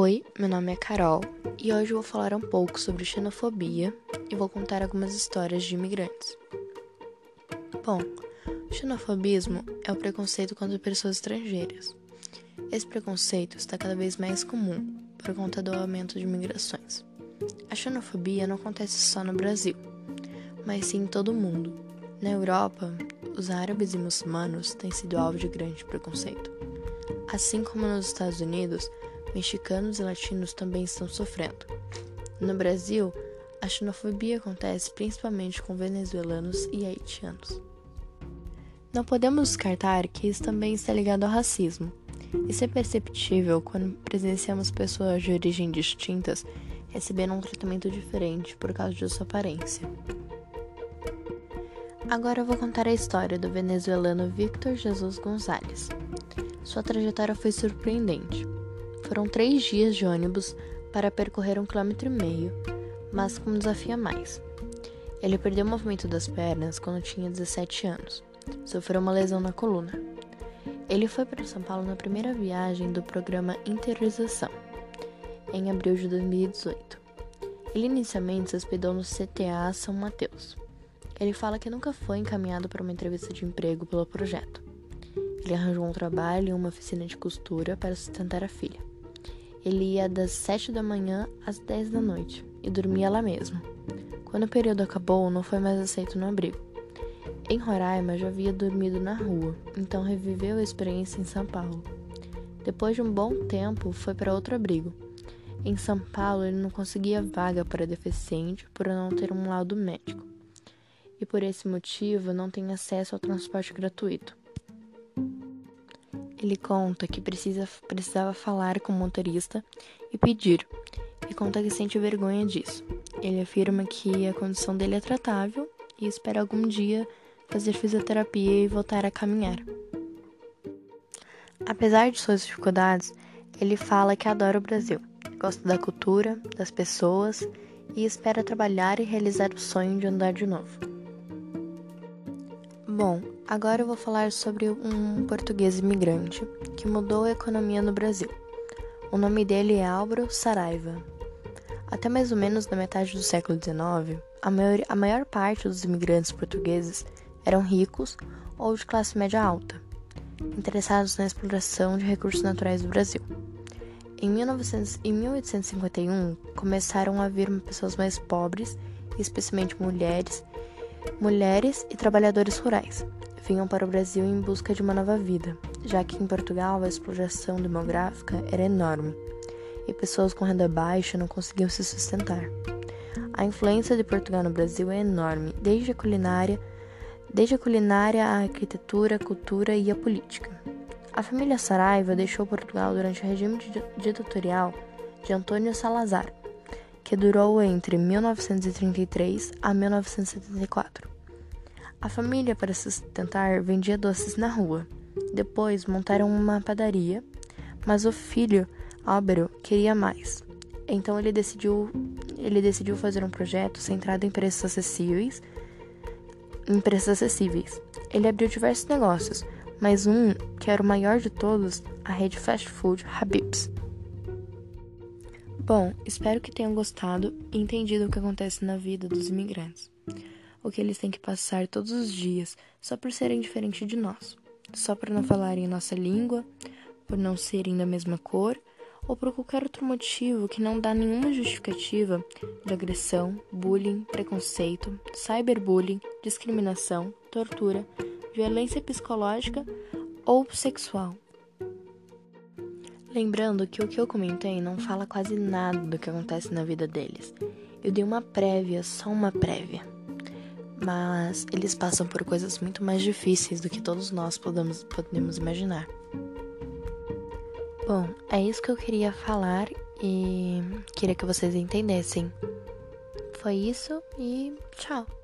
Oi, meu nome é Carol e hoje vou falar um pouco sobre xenofobia e vou contar algumas histórias de imigrantes. Bom, xenofobismo é o preconceito contra pessoas estrangeiras. Esse preconceito está cada vez mais comum por conta do aumento de migrações. A xenofobia não acontece só no Brasil, mas sim em todo o mundo. Na Europa, os árabes e muçulmanos têm sido alvo de grande preconceito. Assim como nos Estados Unidos, mexicanos e latinos também estão sofrendo. No Brasil, a xenofobia acontece principalmente com venezuelanos e haitianos. Não podemos descartar que isso também está ligado ao racismo. Isso é perceptível quando presenciamos pessoas de origem distintas recebendo um tratamento diferente por causa de sua aparência. Agora eu vou contar a história do venezuelano Victor Jesus Gonzalez. Sua trajetória foi surpreendente. Foram três dias de ônibus para percorrer um quilômetro e meio, mas com um desafio a mais. Ele perdeu o movimento das pernas quando tinha 17 anos. Sofreu uma lesão na coluna. Ele foi para São Paulo na primeira viagem do programa Interiorização, em abril de 2018. Ele inicialmente se hospedou no CTA São Mateus. Ele fala que nunca foi encaminhado para uma entrevista de emprego pelo projeto. Ele arranjou um trabalho em uma oficina de costura para sustentar a filha. Ele ia das 7 da manhã às 10 da noite e dormia lá mesmo. Quando o período acabou, não foi mais aceito no abrigo. Em Roraima já havia dormido na rua, então reviveu a experiência em São Paulo. Depois de um bom tempo, foi para outro abrigo. Em São Paulo, ele não conseguia vaga para deficiente por não ter um laudo médico. E por esse motivo, não tem acesso ao transporte gratuito. Ele conta que precisa, precisava falar com o motorista e pedir, e conta que sente vergonha disso. Ele afirma que a condição dele é tratável e espera algum dia fazer fisioterapia e voltar a caminhar. Apesar de suas dificuldades, ele fala que adora o Brasil, gosta da cultura, das pessoas e espera trabalhar e realizar o sonho de andar de novo. Bom, agora eu vou falar sobre um português imigrante que mudou a economia no Brasil. O nome dele é Álvaro Saraiva. Até mais ou menos na metade do século XIX, a maior, a maior parte dos imigrantes portugueses eram ricos ou de classe média alta, interessados na exploração de recursos naturais do Brasil. Em, 1900, em 1851, começaram a vir pessoas mais pobres, especialmente mulheres, Mulheres e trabalhadores rurais vinham para o Brasil em busca de uma nova vida, já que em Portugal a exploração demográfica era enorme e pessoas com renda baixa não conseguiam se sustentar. A influência de Portugal no Brasil é enorme, desde a culinária, desde a culinária, a arquitetura, a cultura e a política. A família Saraiva deixou Portugal durante o regime ditatorial de Antônio Salazar, que durou entre 1933 a 1974. A família, para se sustentar, vendia doces na rua. Depois montaram uma padaria, mas o filho, Álvaro, queria mais. Então ele decidiu, ele decidiu fazer um projeto centrado em preços acessíveis, em preços acessíveis. Ele abriu diversos negócios, mas um, que era o maior de todos, a rede fast food Habib's. Bom, espero que tenham gostado e entendido o que acontece na vida dos imigrantes. O que eles têm que passar todos os dias só por serem diferentes de nós, só por não falarem nossa língua, por não serem da mesma cor ou por qualquer outro motivo que não dá nenhuma justificativa de agressão, bullying, preconceito, cyberbullying, discriminação, tortura, violência psicológica ou sexual. Lembrando que o que eu comentei não fala quase nada do que acontece na vida deles. Eu dei uma prévia, só uma prévia. Mas eles passam por coisas muito mais difíceis do que todos nós podemos, podemos imaginar. Bom, é isso que eu queria falar e queria que vocês entendessem. Foi isso e tchau!